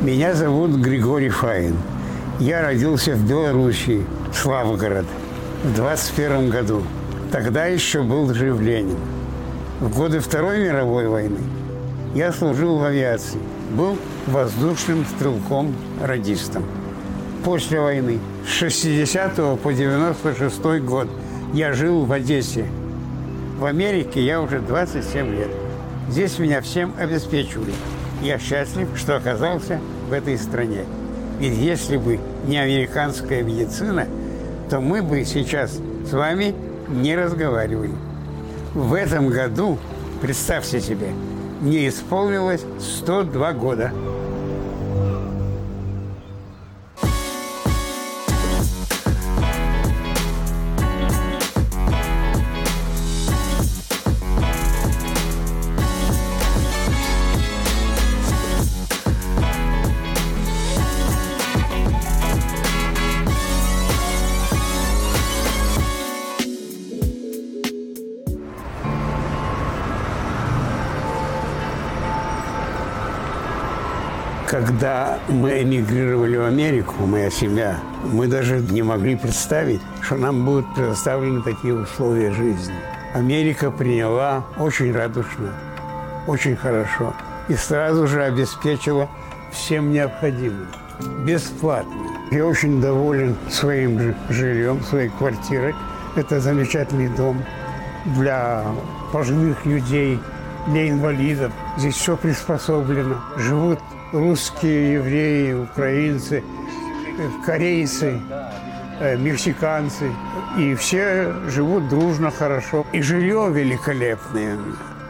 Меня зовут Григорий Фаин. Я родился в Белоруссии, Славгород, в 21 году. Тогда еще был жив Ленин. В годы Второй мировой войны я служил в авиации, был воздушным стрелком-радистом. После войны с 60 по 96 год я жил в Одессе. В Америке я уже 27 лет. Здесь меня всем обеспечивали. Я счастлив, что оказался в этой стране. Ведь если бы не американская медицина, то мы бы сейчас с вами не разговаривали. В этом году, представьте себе, мне исполнилось 102 года. Мы эмигрировали в Америку, моя семья, мы даже не могли представить, что нам будут предоставлены такие условия жизни. Америка приняла очень радушно, очень хорошо и сразу же обеспечила всем необходимым, бесплатно. Я очень доволен своим жильем, своей квартирой. Это замечательный дом для пожилых людей, для инвалидов. Здесь все приспособлено. Живут русские, евреи, украинцы, корейцы, э, мексиканцы. И все живут дружно, хорошо. И жилье великолепное.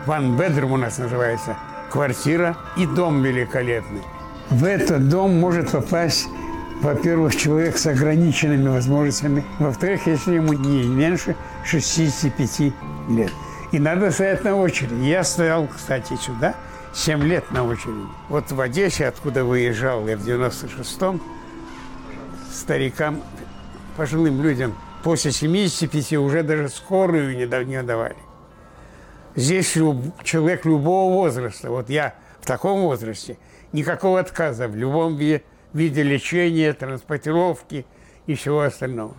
Ван Бедрум у нас называется. Квартира и дом великолепный. В этот дом может попасть, во-первых, человек с ограниченными возможностями. Во-вторых, если ему не меньше 65 лет. И надо стоять на очереди. Я стоял, кстати, сюда – 7 лет на очереди. Вот в Одессе, откуда выезжал я в 96-м, старикам, пожилым людям после 75 уже даже скорую не, давали. Здесь люб, человек любого возраста, вот я в таком возрасте, никакого отказа в любом виде, виде лечения, транспортировки и всего остального.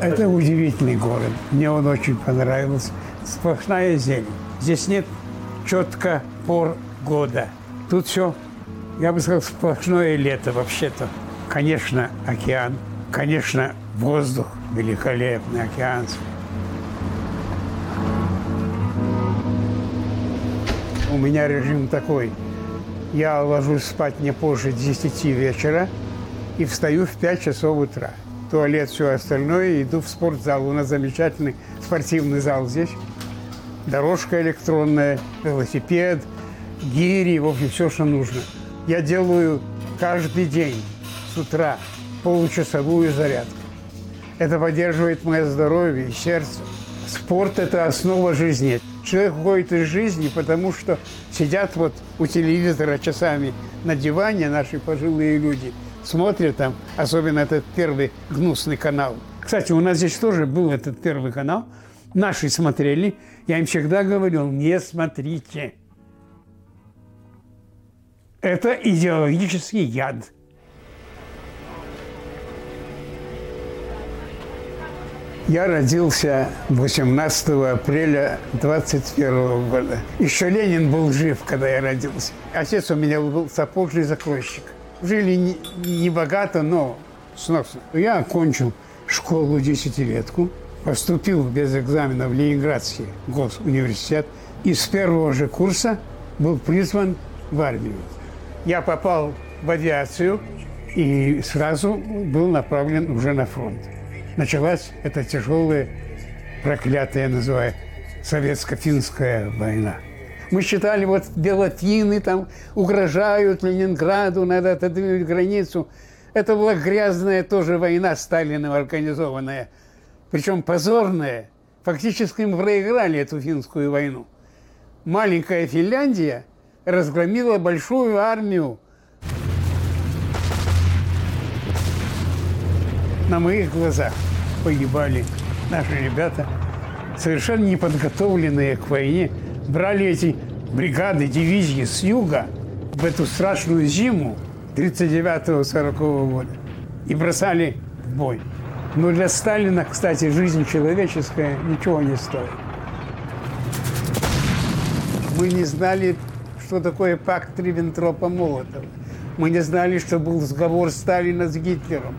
Это удивительный город. Мне он очень понравился. Сплошная зелень. Здесь нет четко пор года. Тут все, я бы сказал, сплошное лето вообще-то. Конечно, океан. Конечно, воздух великолепный, океанский. У меня режим такой. Я ложусь спать не позже 10 вечера и встаю в 5 часов утра туалет, все остальное, иду в спортзал. У нас замечательный спортивный зал здесь. Дорожка электронная, велосипед, гири, в общем, все, что нужно. Я делаю каждый день с утра получасовую зарядку. Это поддерживает мое здоровье и сердце. Спорт – это основа жизни. Человек уходит из жизни, потому что сидят вот у телевизора часами на диване наши пожилые люди – смотрят там, особенно этот первый гнусный канал. Кстати, у нас здесь тоже был этот первый канал. Наши смотрели. Я им всегда говорил, не смотрите. Это идеологический яд. Я родился 18 апреля 21 года. Еще Ленин был жив, когда я родился. Отец у меня был сапожный закройщик – Жили не, богато, но сносно. Я окончил школу десятилетку, поступил без экзамена в Ленинградский госуниверситет и с первого же курса был призван в армию. Я попал в авиацию и сразу был направлен уже на фронт. Началась эта тяжелая, проклятая, называю, советско-финская война. Мы считали, вот белотины там угрожают Ленинграду, надо отодвинуть границу. Это была грязная тоже война Сталиным организованная. Причем позорная. Фактически мы проиграли эту финскую войну. Маленькая Финляндия разгромила большую армию. На моих глазах погибали наши ребята, совершенно неподготовленные к войне, брали эти бригады, дивизии с юга в эту страшную зиму 39-40 года и бросали в бой. Но для Сталина, кстати, жизнь человеческая ничего не стоит. Мы не знали, что такое пакт Риббентропа-Молотова. Мы не знали, что был сговор Сталина с Гитлером.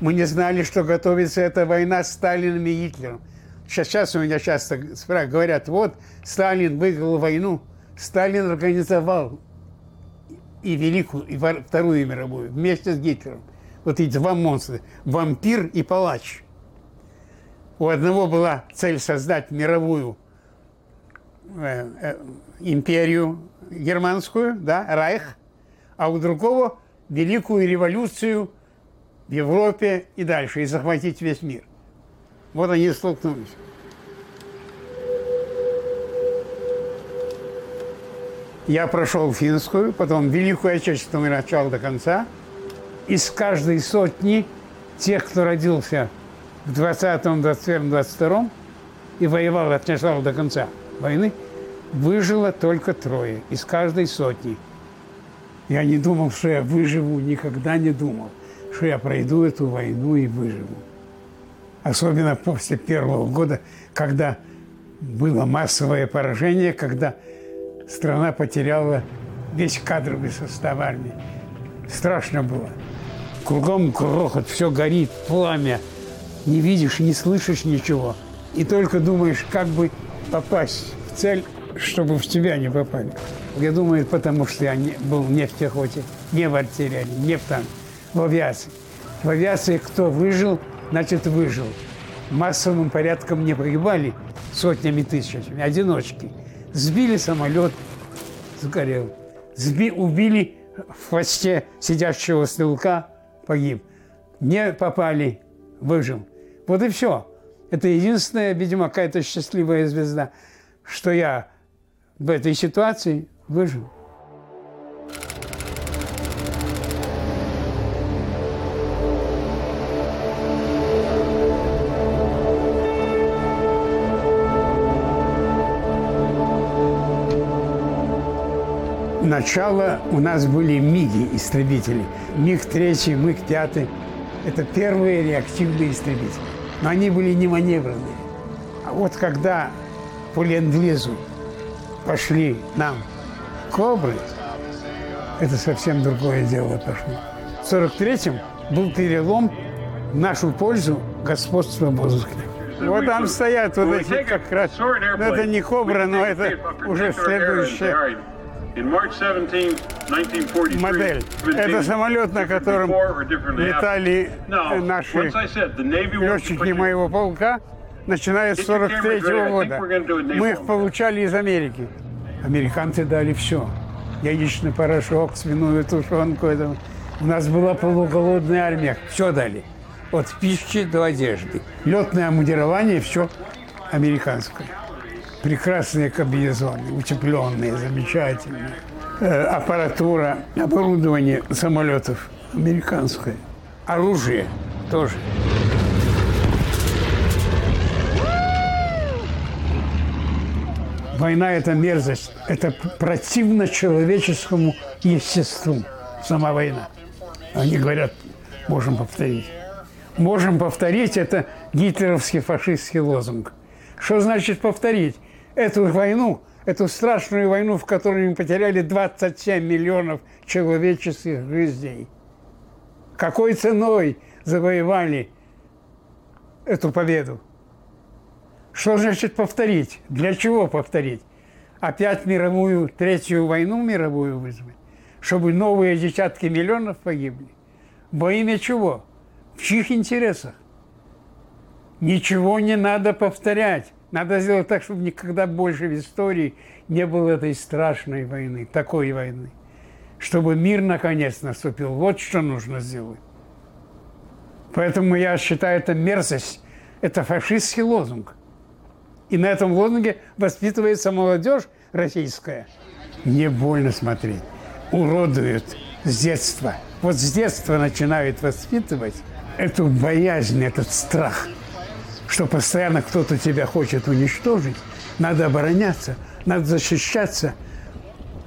Мы не знали, что готовится эта война с Сталином и Гитлером. Сейчас, сейчас у меня часто говорят, вот Сталин выиграл войну, Сталин организовал и Великую, и Вторую мировую вместе с Гитлером. Вот эти два монстра, вампир и палач. У одного была цель создать мировую э, э, империю германскую, да, Райх, а у другого великую революцию в Европе и дальше, и захватить весь мир. Вот они столкнулись. Я прошел финскую, потом Великую Отечественную начал до конца. Из каждой сотни тех, кто родился в 20-м, 21-м, 22-м и воевал от начала до конца войны, выжило только трое из каждой сотни. Я не думал, что я выживу, никогда не думал, что я пройду эту войну и выживу. Особенно после первого года, когда было массовое поражение, когда страна потеряла весь кадровый состав армии. Страшно было. Кругом грохот, все горит, пламя. Не видишь, не слышишь ничего. И только думаешь, как бы попасть в цель, чтобы в тебя не попали. Я думаю, потому что я не, был не в пехоте, не в артиллерии, не в танке, в авиации. В авиации кто выжил, значит выжил. Массовым порядком не погибали сотнями тысячами, одиночки – Сбили самолет, сгорел. Сби, убили в хвосте сидящего стрелка, погиб. Не попали, выжил. Вот и все. Это единственная, видимо, какая-то счастливая звезда, что я в этой ситуации выжил. Начала у нас были МИГи, истребители. МиГ-3, МиГ-5 – это первые реактивные истребители. Но они были не маневренные. А вот когда по ленд-лизу пошли нам «Кобры», это совсем другое дело пошло. В 43-м был перелом в нашу пользу господства в воздухе. Вот там стоят вот эти как раз. Ну, это не кобра, но это уже следующее модель. Это самолет, на котором летали наши летчики моего полка, начиная с 43 -го года. Мы их получали из Америки. Американцы дали все. Яичный порошок, свиную тушенку. Это... У нас была полуголодная армия. Все дали. От пищи до одежды. Летное амудирование, все американское прекрасные комбинезоны, утепленные, замечательные. Э, аппаратура, оборудование самолетов американское. Оружие тоже. Война – это мерзость, это противно человеческому естеству, сама война. Они говорят, можем повторить. Можем повторить – это гитлеровский фашистский лозунг. Что значит повторить? Эту войну, эту страшную войну, в которой мы потеряли 27 миллионов человеческих жизней. Какой ценой завоевали эту победу? Что значит повторить? Для чего повторить? Опять мировую, третью войну мировую вызвать? Чтобы новые десятки миллионов погибли? Во имя чего? В чьих интересах? Ничего не надо повторять. Надо сделать так, чтобы никогда больше в истории не было этой страшной войны, такой войны. Чтобы мир наконец наступил. Вот что нужно сделать. Поэтому я считаю, это мерзость, это фашистский лозунг. И на этом лозунге воспитывается молодежь российская. Мне больно смотреть. Уродуют с детства. Вот с детства начинают воспитывать эту боязнь, этот страх – что постоянно кто-то тебя хочет уничтожить, надо обороняться, надо защищаться.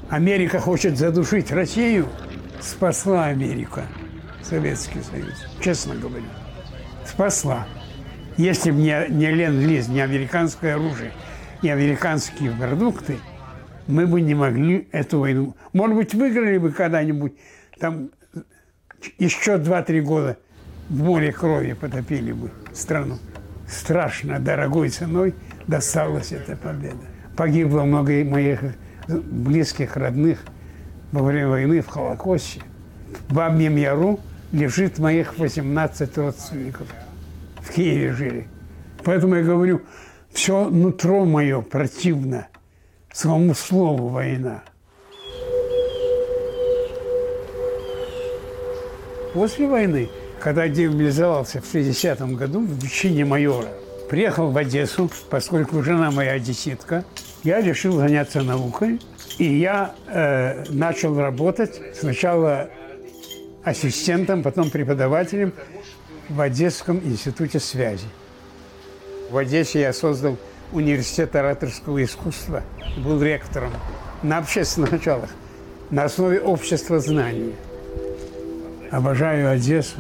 Америка хочет задушить Россию. Спасла Америка Советский Союз, честно говоря. Спасла. Если бы не, не Лен-Лиз, не американское оружие, не американские продукты, мы бы не могли эту войну. Может быть, выиграли бы когда-нибудь, там еще 2-3 года в море крови потопили бы страну. Страшно дорогой ценой досталась эта победа. Погибло много моих близких, родных во время войны в Холокосте. В Бабьем Яру лежит моих 18 родственников. В Киеве жили. Поэтому я говорю, все нутро мое противно самому слову «война». После войны, когда демобилизовался в 60 году в чине майора, приехал в Одессу, поскольку жена моя одесситка, я решил заняться наукой, и я э, начал работать сначала ассистентом, потом преподавателем в Одесском институте связи. В Одессе я создал университет ораторского искусства, был ректором на общественных началах, на основе общества знаний – Обожаю Одессу,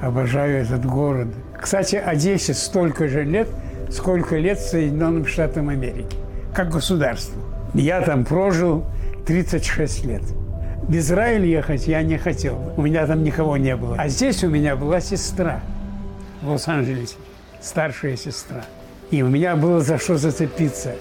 обожаю этот город. Кстати, Одессе столько же лет, сколько лет Соединенным Штатам Америки, как государству. Я там прожил 36 лет. В Израиль ехать я не хотел. У меня там никого не было. А здесь у меня была сестра в Лос-Анджелесе, старшая сестра. И у меня было за что зацепиться.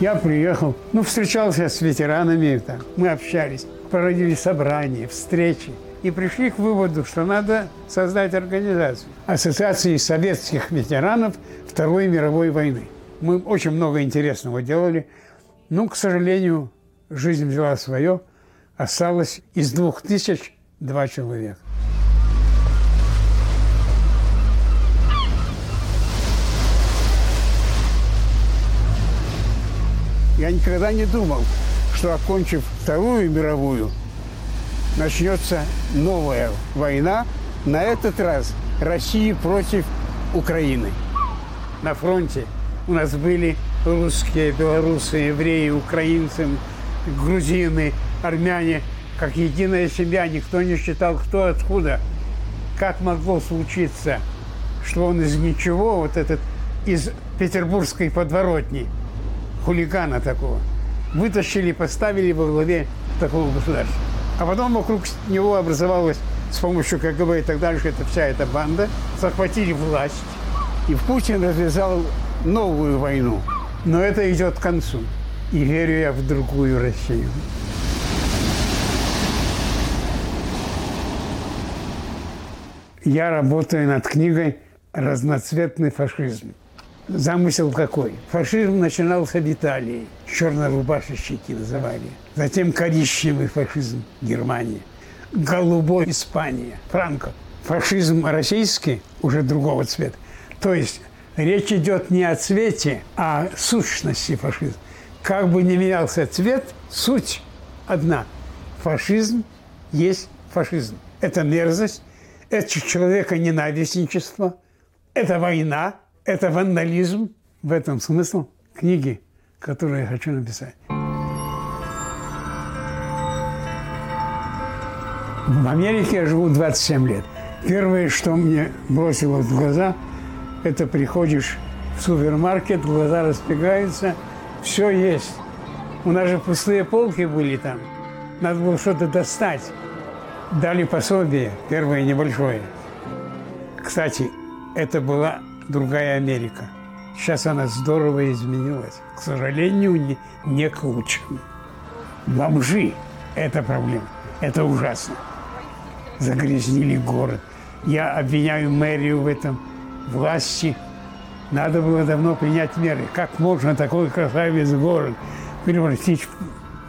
Я приехал, ну, встречался с ветеранами, там, мы общались, проводили собрания, встречи. И пришли к выводу, что надо создать организацию. Ассоциации советских ветеранов Второй мировой войны. Мы очень много интересного делали. Ну, к сожалению, жизнь взяла свое. Осталось из двух тысяч два человека. Я никогда не думал, что, окончив Вторую мировую, начнется новая война, на этот раз России против Украины. На фронте у нас были русские, белорусы, евреи, украинцы, грузины, армяне. Как единая семья, никто не считал, кто откуда. Как могло случиться, что он из ничего, вот этот из петербургской подворотни – хулигана такого, вытащили, поставили во главе такого государства. А потом вокруг него образовалась с помощью КГБ и так дальше, это вся эта банда, захватили власть. И Путин развязал новую войну. Но это идет к концу. И верю я в другую Россию. Я работаю над книгой «Разноцветный фашизм». Замысел какой? Фашизм начинался в Италии. Чернорубашечники называли. Затем коричневый фашизм Германия. Голубой Испания. Франко. Фашизм российский уже другого цвета. То есть речь идет не о цвете, а о сущности фашизма. Как бы ни менялся цвет, суть одна. Фашизм есть фашизм. Это мерзость, это человека ненавистничество, это война – это вандализм. В этом смысл книги, которую я хочу написать. В Америке я живу 27 лет. Первое, что мне бросилось в глаза, это приходишь в супермаркет, глаза распрягаются, все есть. У нас же пустые полки были там. Надо было что-то достать. Дали пособие, первое небольшое. Кстати, это была другая Америка. Сейчас она здорово изменилась. К сожалению, не, не к лучшему. Бомжи – это проблема. Это ужасно. Загрязнили город. Я обвиняю мэрию в этом, власти. Надо было давно принять меры. Как можно такой красавец город превратить,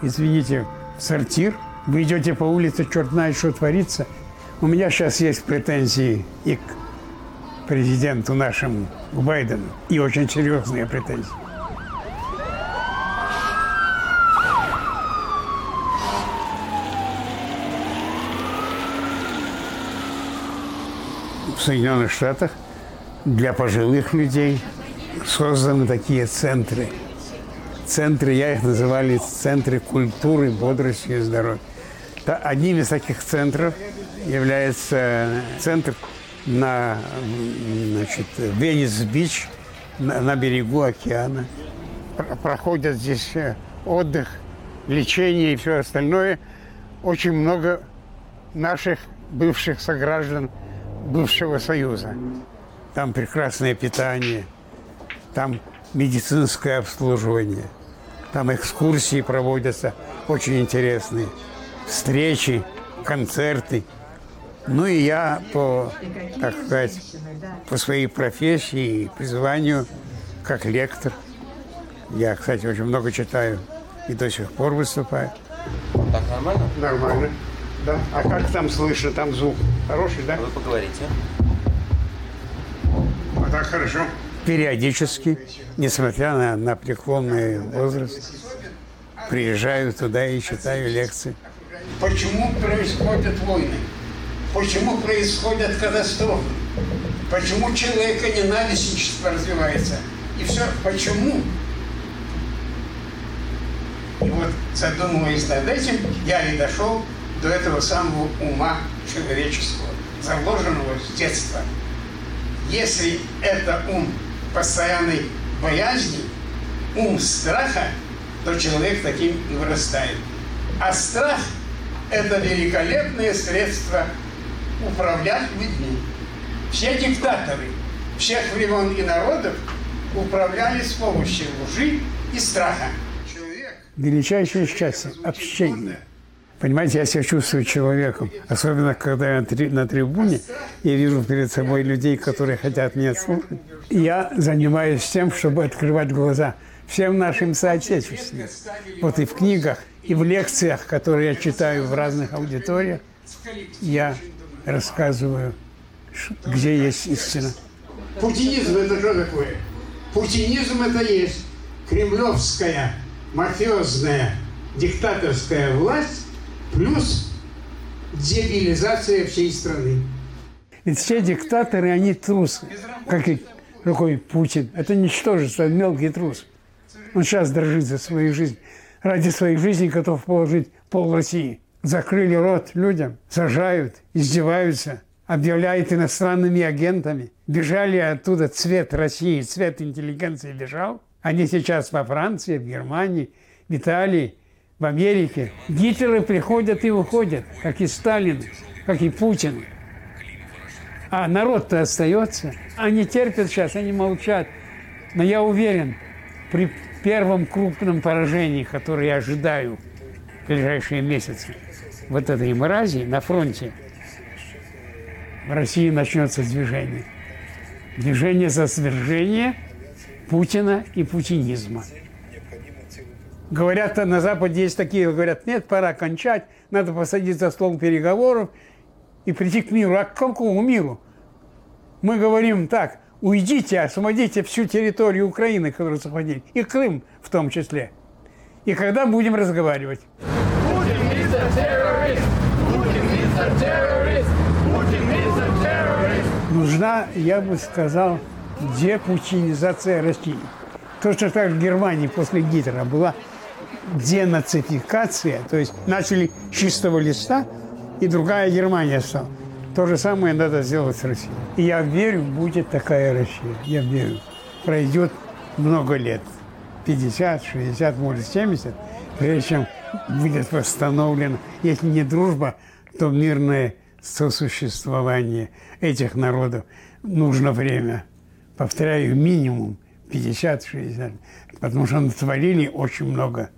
извините, в сортир? Вы идете по улице, черт знает, что творится. У меня сейчас есть претензии и к президенту нашему Байдену и очень серьезные претензии. В Соединенных Штатах для пожилых людей созданы такие центры. Центры, я их называли центры культуры, бодрости и здоровья. Одним из таких центров является центр на значит, Венес-Бич, на, на берегу океана. Проходят здесь э, отдых, лечение и все остальное. Очень много наших бывших сограждан бывшего Союза. Там прекрасное питание, там медицинское обслуживание, там экскурсии проводятся очень интересные, встречи, концерты. Ну и я по, так сказать, по своей профессии и призванию, как лектор, я, кстати, очень много читаю и до сих пор выступаю. Так нормально? Нормально. Да. А как там слышно? Там звук хороший, да? Вы поговорите. А так хорошо. Периодически, несмотря на, на преклонный возраст, приезжаю туда и читаю лекции. Почему происходят войны? Почему происходят катастрофы? Почему человека ненависть развивается? И все, почему? И вот задумываясь над этим, я и дошел до этого самого ума человеческого, заложенного с детства. Если это ум постоянной боязни, ум страха, то человек таким и вырастает. А страх – это великолепное средство управлять людьми. Все диктаторы всех времен и народов управляли с помощью лжи и страха. Величайшее счастье – общение – Понимаете, я себя чувствую человеком, особенно когда я на трибуне, я вижу перед собой людей, которые хотят меня слушать. Я занимаюсь тем, чтобы открывать глаза всем нашим соотечественникам. Вот и в книгах, и в лекциях, которые я читаю в разных аудиториях, я рассказываю, где есть истина. Путинизм – это что такое? Путинизм – это есть кремлевская, мафиозная, диктаторская власть, плюс дебилизация всей страны. Ведь все диктаторы, они трусы, как и такой Путин. Это ничтожество, мелкий трус. Он сейчас дрожит за свою жизнь. Ради своей жизни готов положить пол России. Закрыли рот людям, сажают, издеваются, объявляют иностранными агентами. Бежали оттуда цвет России, цвет интеллигенции бежал. Они сейчас во Франции, в Германии, в Италии, в Америке. Гитлеры приходят и уходят, как и Сталин, как и Путин. А народ-то остается. Они терпят сейчас, они молчат. Но я уверен, при первом крупном поражении, которое я ожидаю в ближайшие месяцы, вот этой мрази на фронте, в России начнется движение. Движение за свержение Путина и путинизма. Говорят, на Западе есть такие, говорят, нет, пора кончать, надо посадить за стол переговоров и прийти к миру. А к какому миру? Мы говорим так, уйдите, освободите всю территорию Украины, которую захватили, и Крым в том числе. И когда будем разговаривать? Нужна, я бы сказал, депутинизация России. Точно так же в Германии после Гитлера была денацификация, то есть начали с чистого листа, и другая Германия стала. То же самое надо сделать с Россией. И я верю, будет такая Россия. Я верю. Пройдет много лет. 50, 60, может 70, прежде чем будет восстановлена, если не дружба, то мирное сосуществование этих народов. Нужно время. Повторяю, минимум 50-60. Потому что натворили очень много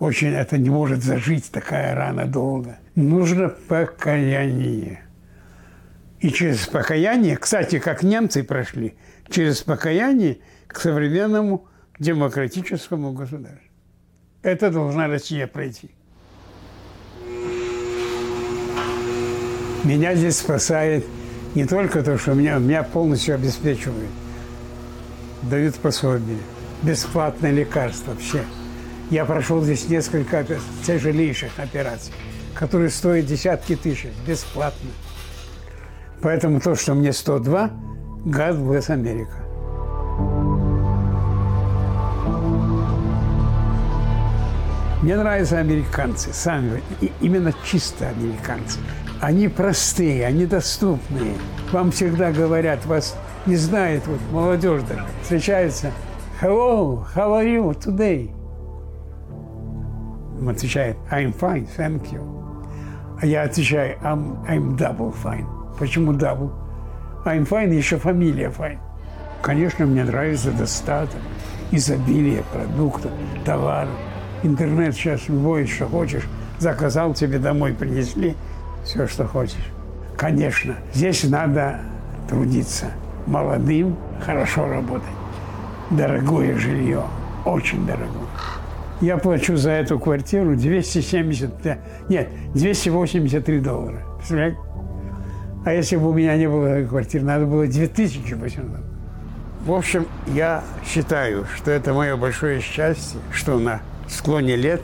очень это не может зажить такая рана долго. Нужно покаяние. И через покаяние, кстати, как немцы прошли, через покаяние к современному демократическому государству. Это должна Россия пройти. Меня здесь спасает не только то, что меня, меня полностью обеспечивают, дают пособие, бесплатное лекарство, все – я прошел здесь несколько тяжелейших операций, которые стоят десятки тысяч, бесплатно. Поэтому то, что мне 102, God bless Америка. Мне нравятся американцы, сами, именно чисто американцы. Они простые, они доступные. Вам всегда говорят, вас не знает, вот молодежь даже встречается. Hello, how are you today? Он отвечает, I'm fine, thank you. А я отвечаю, I'm, I'm double fine. Почему double? I'm fine, еще фамилия fine. Конечно, мне нравится достаток, изобилие продуктов, товаров. Интернет сейчас любой, что хочешь, заказал, тебе домой принесли, все, что хочешь. Конечно, здесь надо трудиться. Молодым хорошо работать. Дорогое жилье, очень дорогое. Я плачу за эту квартиру 270, нет, 283 доллара. Представляете? А если бы у меня не было квартиры, надо было 2800 долларов. В общем, я считаю, что это мое большое счастье, что на склоне лет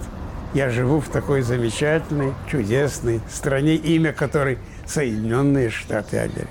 я живу в такой замечательной, чудесной стране, имя которой Соединенные Штаты Америки.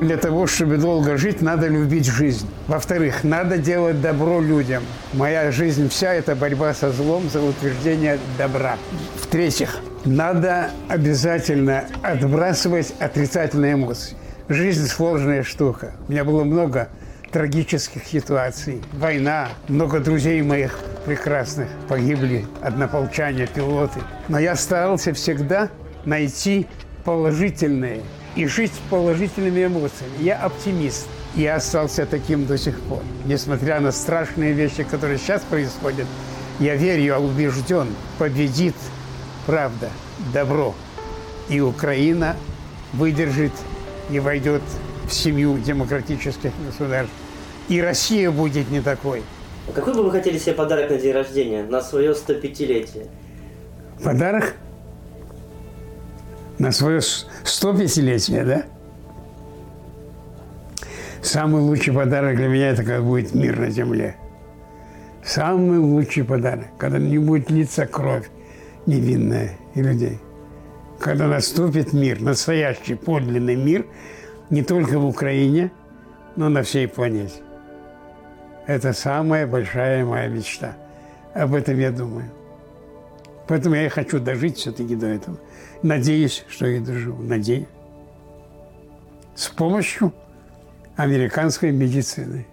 Для того, чтобы долго жить, надо любить жизнь. Во-вторых, надо делать добро людям. Моя жизнь вся – это борьба со злом за утверждение добра. В-третьих, надо обязательно отбрасывать отрицательные эмоции. Жизнь – сложная штука. У меня было много трагических ситуаций. Война, много друзей моих прекрасных погибли, однополчане, пилоты. Но я старался всегда найти положительные и жить положительными эмоциями. Я оптимист. Я остался таким до сих пор. Несмотря на страшные вещи, которые сейчас происходят, я верю, я убежден, победит правда, добро. И Украина выдержит и войдет в семью демократических государств. И Россия будет не такой. Какой бы вы хотели себе подарок на день рождения, на свое 105-летие? Подарок? На свое 105-летие, да? Самый лучший подарок для меня – это когда будет мир на земле. Самый лучший подарок, когда не будет литься кровь невинная и людей. Когда наступит мир, настоящий подлинный мир, не только в Украине, но на всей планете. Это самая большая моя мечта. Об этом я думаю. Поэтому я хочу дожить все-таки до этого. Надеюсь, что я доживу. Надеюсь. С помощью американской медицины.